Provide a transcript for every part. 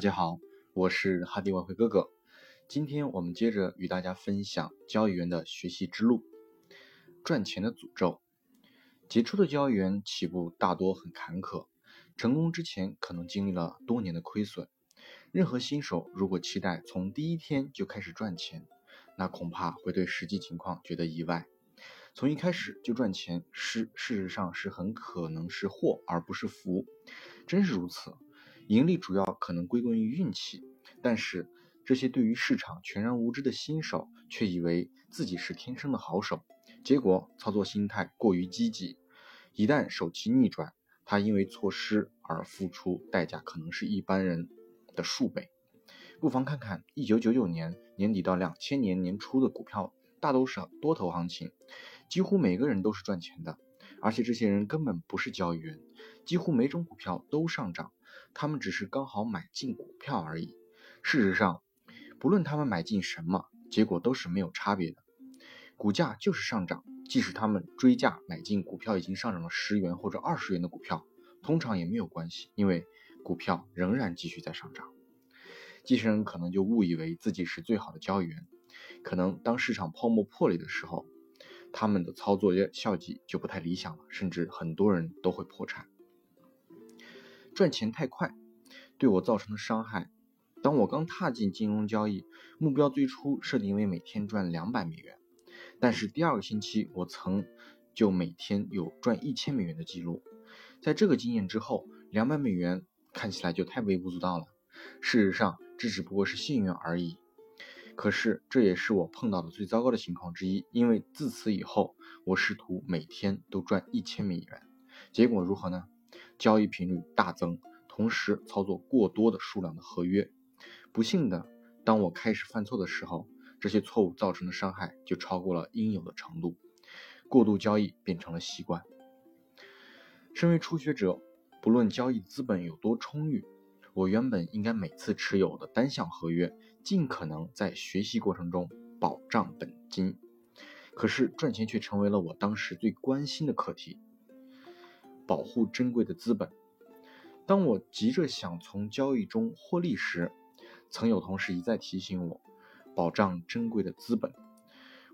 大家好，我是哈迪外汇哥哥。今天我们接着与大家分享交易员的学习之路。赚钱的诅咒。杰出的交易员起步大多很坎坷，成功之前可能经历了多年的亏损。任何新手如果期待从第一天就开始赚钱，那恐怕会对实际情况觉得意外。从一开始就赚钱，是事实上是很可能是祸而不是福。真是如此。盈利主要可能归功于运气，但是这些对于市场全然无知的新手却以为自己是天生的好手，结果操作心态过于积极，一旦手气逆转，他因为错失而付出代价可能是一般人的数倍。不妨看看一九九九年年底到两千年年初的股票，大都是多头行情，几乎每个人都是赚钱的，而且这些人根本不是交易员，几乎每种股票都上涨。他们只是刚好买进股票而已。事实上，不论他们买进什么，结果都是没有差别的。股价就是上涨，即使他们追价买进股票已经上涨了十元或者二十元的股票，通常也没有关系，因为股票仍然继续在上涨。这些人可能就误以为自己是最好的交易员，可能当市场泡沫破裂的时候，他们的操作效绩就不太理想了，甚至很多人都会破产。赚钱太快，对我造成的伤害。当我刚踏进金融交易，目标最初设定为每天赚两百美元，但是第二个星期我曾就每天有赚一千美元的记录。在这个经验之后，两百美元看起来就太微不足道了。事实上，这只不过是幸运而已。可是这也是我碰到的最糟糕的情况之一，因为自此以后，我试图每天都赚一千美元，结果如何呢？交易频率大增，同时操作过多的数量的合约。不幸的，当我开始犯错的时候，这些错误造成的伤害就超过了应有的程度，过度交易变成了习惯。身为初学者，不论交易资本有多充裕，我原本应该每次持有的单向合约，尽可能在学习过程中保障本金。可是赚钱却成为了我当时最关心的课题。保护珍贵的资本。当我急着想从交易中获利时，曾有同事一再提醒我保障珍贵的资本。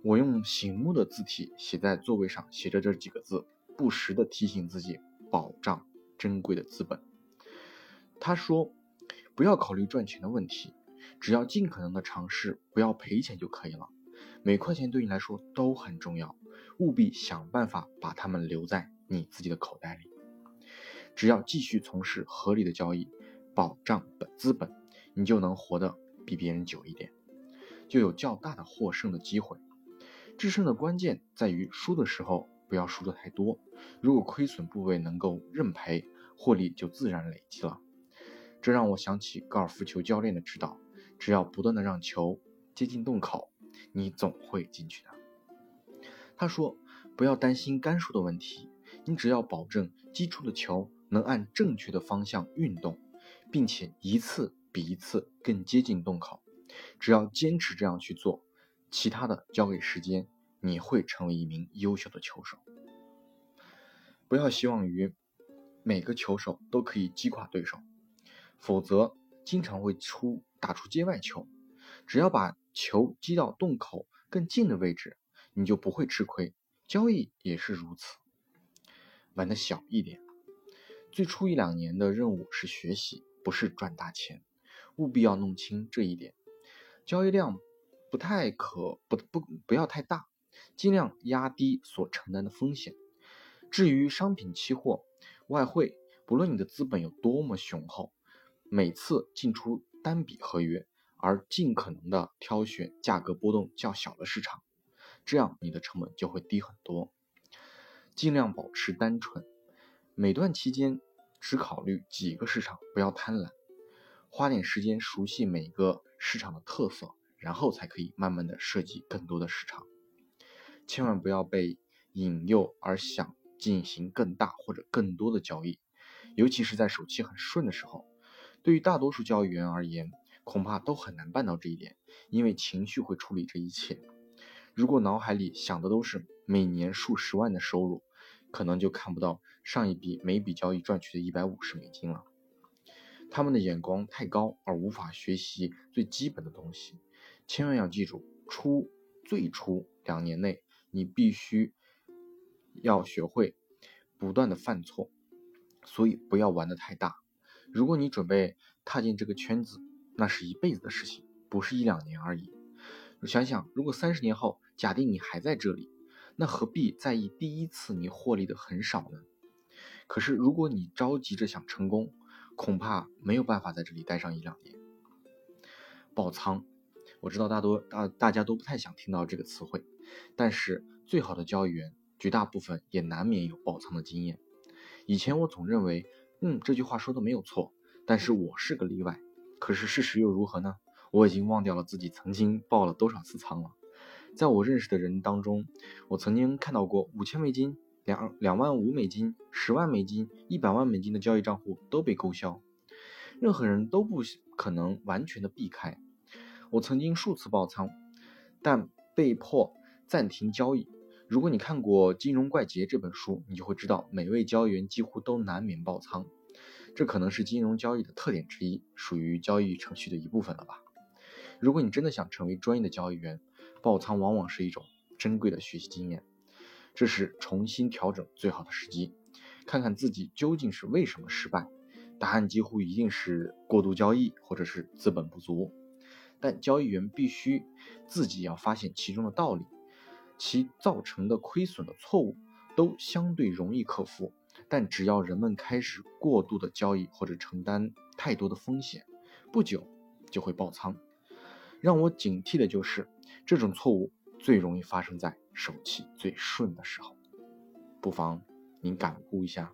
我用醒目的字体写在座位上，写着这几个字，不时地提醒自己保障珍贵的资本。他说：“不要考虑赚钱的问题，只要尽可能的尝试不要赔钱就可以了。每块钱对你来说都很重要，务必想办法把它们留在。”你自己的口袋里，只要继续从事合理的交易，保障本资本，你就能活得比别人久一点，就有较大的获胜的机会。制胜的关键在于输的时候不要输得太多，如果亏损部位能够认赔，获利就自然累积了。这让我想起高尔夫球教练的指导：只要不断的让球接近洞口，你总会进去的。他说：“不要担心杆数的问题。”你只要保证击出的球能按正确的方向运动，并且一次比一次更接近洞口，只要坚持这样去做，其他的交给时间，你会成为一名优秀的球手。不要希望于每个球手都可以击垮对手，否则经常会出打出界外球。只要把球击到洞口更近的位置，你就不会吃亏。交易也是如此。玩的小一点，最初一两年的任务是学习，不是赚大钱，务必要弄清这一点。交易量不太可不不不要太大，尽量压低所承担的风险。至于商品期货、外汇，不论你的资本有多么雄厚，每次进出单笔合约，而尽可能的挑选价格波动较小的市场，这样你的成本就会低很多。尽量保持单纯，每段期间只考虑几个市场，不要贪婪，花点时间熟悉每个市场的特色，然后才可以慢慢的设计更多的市场。千万不要被引诱而想进行更大或者更多的交易，尤其是在手气很顺的时候。对于大多数交易员而言，恐怕都很难办到这一点，因为情绪会处理这一切。如果脑海里想的都是每年数十万的收入，可能就看不到上一笔每笔交易赚取的一百五十美金了。他们的眼光太高而无法学习最基本的东西。千万要记住，初最初两年内，你必须要学会不断的犯错，所以不要玩的太大。如果你准备踏进这个圈子，那是一辈子的事情，不是一两年而已。想想，如果三十年后，假定你还在这里，那何必在意第一次你获利的很少呢？可是，如果你着急着想成功，恐怕没有办法在这里待上一两年。爆仓。我知道大多大大家都不太想听到这个词汇，但是最好的交易员绝大部分也难免有爆仓的经验。以前我总认为，嗯，这句话说的没有错，但是我是个例外。可是事实又如何呢？我已经忘掉了自己曾经爆了多少次仓了。在我认识的人当中，我曾经看到过五千美金、两两万五美金、十万美金、一百万美金的交易账户都被勾销。任何人都不可能完全的避开。我曾经数次爆仓，但被迫暂停交易。如果你看过《金融怪杰》这本书，你就会知道，每位交易员几乎都难免爆仓，这可能是金融交易的特点之一，属于交易程序的一部分了吧。如果你真的想成为专业的交易员，爆仓往往是一种珍贵的学习经验，这是重新调整最好的时机。看看自己究竟是为什么失败，答案几乎一定是过度交易或者是资本不足。但交易员必须自己要发现其中的道理，其造成的亏损的错误都相对容易克服。但只要人们开始过度的交易或者承担太多的风险，不久就会爆仓。让我警惕的就是这种错误最容易发生在手气最顺的时候。不妨您感悟一下，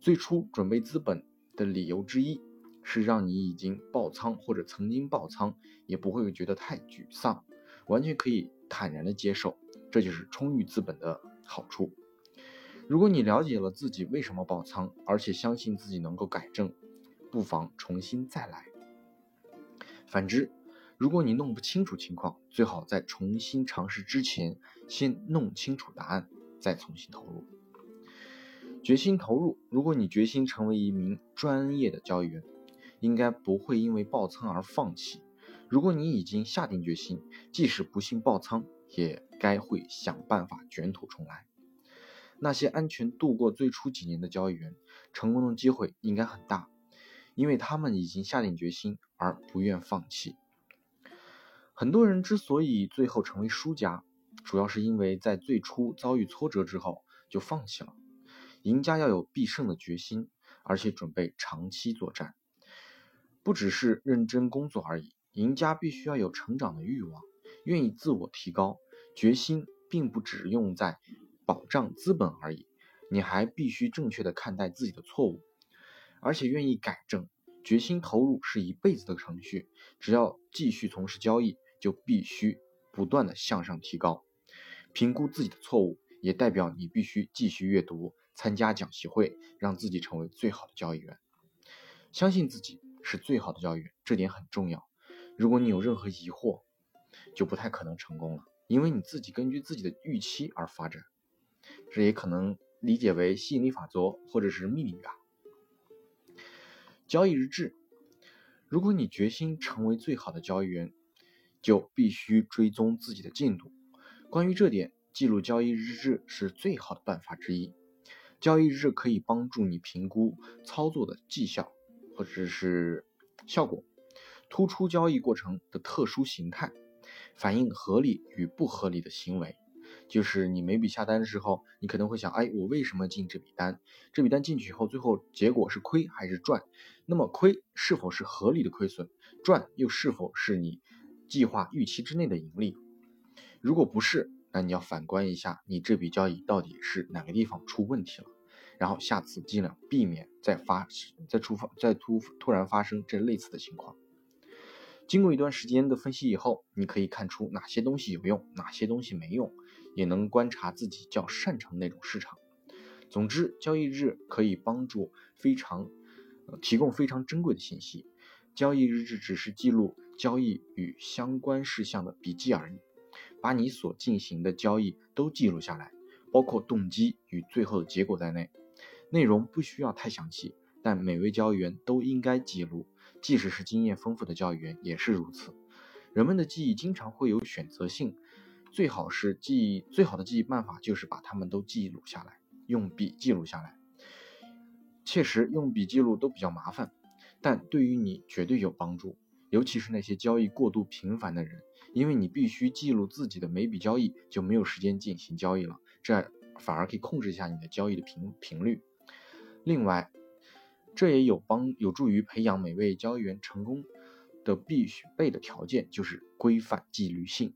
最初准备资本的理由之一。是让你已经爆仓或者曾经爆仓也不会觉得太沮丧，完全可以坦然的接受，这就是充裕资本的好处。如果你了解了自己为什么爆仓，而且相信自己能够改正，不妨重新再来。反之，如果你弄不清楚情况，最好在重新尝试之前先弄清楚答案，再重新投入。决心投入，如果你决心成为一名专业的交易员。应该不会因为爆仓而放弃。如果你已经下定决心，即使不幸爆仓，也该会想办法卷土重来。那些安全度过最初几年的交易员，成功的机会应该很大，因为他们已经下定决心而不愿放弃。很多人之所以最后成为输家，主要是因为在最初遭遇挫折之后就放弃了。赢家要有必胜的决心，而且准备长期作战。不只是认真工作而已，赢家必须要有成长的欲望，愿意自我提高。决心并不只用在保障资本而已，你还必须正确的看待自己的错误，而且愿意改正。决心投入是一辈子的程序，只要继续从事交易，就必须不断的向上提高。评估自己的错误，也代表你必须继续阅读、参加讲习会，让自己成为最好的交易员。相信自己。是最好的交易员，这点很重要。如果你有任何疑惑，就不太可能成功了，因为你自己根据自己的预期而发展。这也可能理解为吸引力法则或者是命令吧。交易日志，如果你决心成为最好的交易员，就必须追踪自己的进度。关于这点，记录交易日志是最好的办法之一。交易日志可以帮助你评估操作的绩效。或者是效果，突出交易过程的特殊形态，反映合理与不合理的行为。就是你每笔下单的时候，你可能会想，哎，我为什么进这笔单？这笔单进去以后，最后结果是亏还是赚？那么亏是否是合理的亏损？赚又是否是你计划预期之内的盈利？如果不是，那你要反观一下，你这笔交易到底是哪个地方出问题了？然后下次尽量避免再发、再出发、再突突然发生这类似的情况。经过一段时间的分析以后，你可以看出哪些东西有用，哪些东西没用，也能观察自己较擅长那种市场。总之，交易日可以帮助非常提供非常珍贵的信息。交易日志只是记录交易与相关事项的笔记而已，把你所进行的交易都记录下来，包括动机与最后的结果在内。内容不需要太详细，但每位交易员都应该记录，即使是经验丰富的交易员也是如此。人们的记忆经常会有选择性，最好是记忆最好的记忆办法就是把它们都记录下来，用笔记录下来。确实，用笔记录都比较麻烦，但对于你绝对有帮助，尤其是那些交易过度频繁的人，因为你必须记录自己的每笔交易，就没有时间进行交易了，这反而可以控制一下你的交易的频频率。另外，这也有帮有助于培养每位交易员成功的必须备的条件，就是规范纪律性。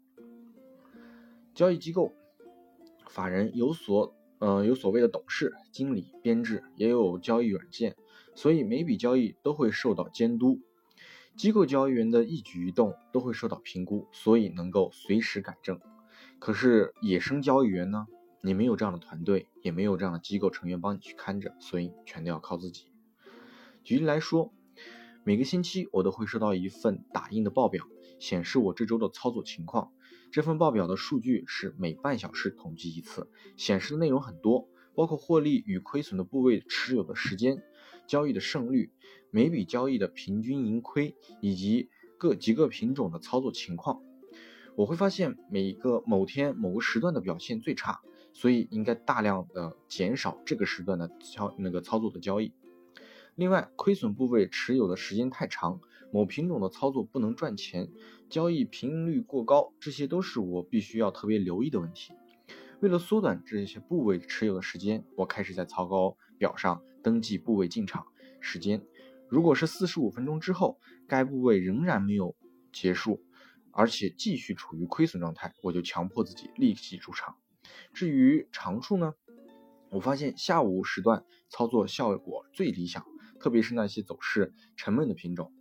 交易机构、法人有所呃有所谓的董事、经理、编制，也有交易软件，所以每笔交易都会受到监督。机构交易员的一举一动都会受到评估，所以能够随时改正。可是野生交易员呢？你没有这样的团队，也没有这样的机构成员帮你去看着，所以全都要靠自己。举例来说，每个星期我都会收到一份打印的报表，显示我这周的操作情况。这份报表的数据是每半小时统计一次，显示的内容很多，包括获利与亏损的部位持有的时间、交易的胜率、每笔交易的平均盈亏，以及各几个品种的操作情况。我会发现每个某天某个时段的表现最差。所以应该大量的减少这个时段的操那个操作的交易。另外，亏损部位持有的时间太长，某品种的操作不能赚钱，交易频率过高，这些都是我必须要特别留意的问题。为了缩短这些部位持有的时间，我开始在草稿表上登记部位进场时间。如果是四十五分钟之后，该部位仍然没有结束，而且继续处于亏损状态，我就强迫自己立即出场。至于长处呢，我发现下午时段操作效果最理想，特别是那些走势沉闷的品种，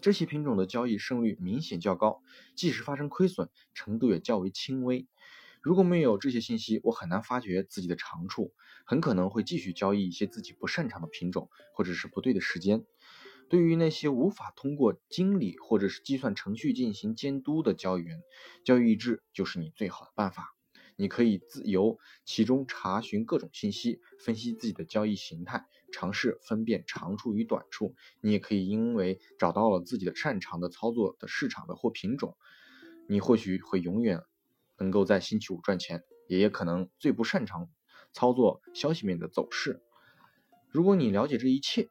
这些品种的交易胜率明显较高，即使发生亏损，程度也较为轻微。如果没有这些信息，我很难发掘自己的长处，很可能会继续交易一些自己不擅长的品种，或者是不对的时间。对于那些无法通过经理或者是计算程序进行监督的交易员，交易制就是你最好的办法。你可以自由其中查询各种信息，分析自己的交易形态，尝试分辨长处与短处。你也可以因为找到了自己的擅长的操作的市场的或品种，你或许会永远能够在星期五赚钱，也也可能最不擅长操作消息面的走势。如果你了解这一切，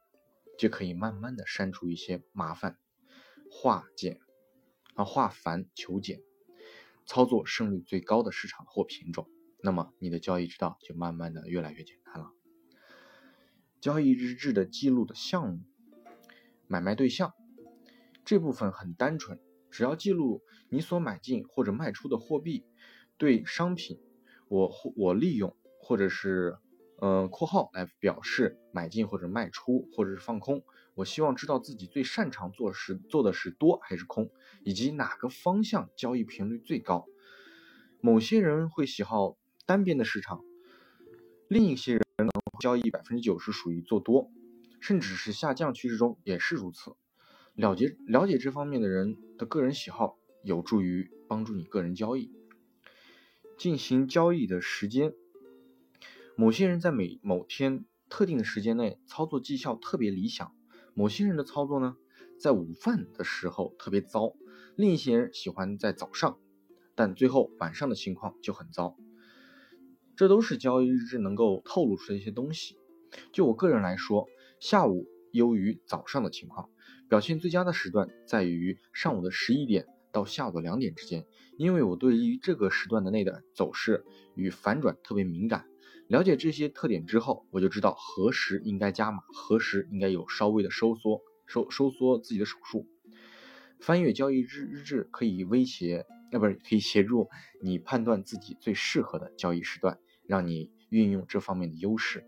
就可以慢慢的删除一些麻烦，化简啊化繁求简。操作胜率最高的市场或品种，那么你的交易之道就慢慢的越来越简单了。交易日志的记录的项目，买卖对象这部分很单纯，只要记录你所买进或者卖出的货币，对商品，我或我利用或者是呃括号来表示买进或者卖出或者是放空。我希望知道自己最擅长做是做的是多还是空，以及哪个方向交易频率最高。某些人会喜好单边的市场，另一些人交易百分之九十属于做多，甚至是下降趋势中也是如此。了解了解这方面的人的个人喜好，有助于帮助你个人交易进行交易的时间。某些人在每某天特定的时间内操作绩效特别理想。某些人的操作呢，在午饭的时候特别糟，另一些人喜欢在早上，但最后晚上的情况就很糟。这都是交易日志能够透露出的一些东西。就我个人来说，下午优于早上的情况，表现最佳的时段在于上午的十一点到下午的两点之间，因为我对于这个时段的内的走势与反转特别敏感。了解这些特点之后，我就知道何时应该加码，何时应该有稍微的收缩，收收缩自己的手术。翻阅交易日日志可以威胁，要不是可以协助你判断自己最适合的交易时段，让你运用这方面的优势。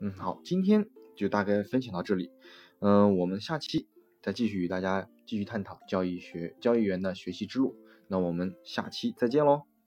嗯，好，今天就大概分享到这里。嗯，我们下期再继续与大家继续探讨交易学交易员的学习之路。那我们下期再见喽。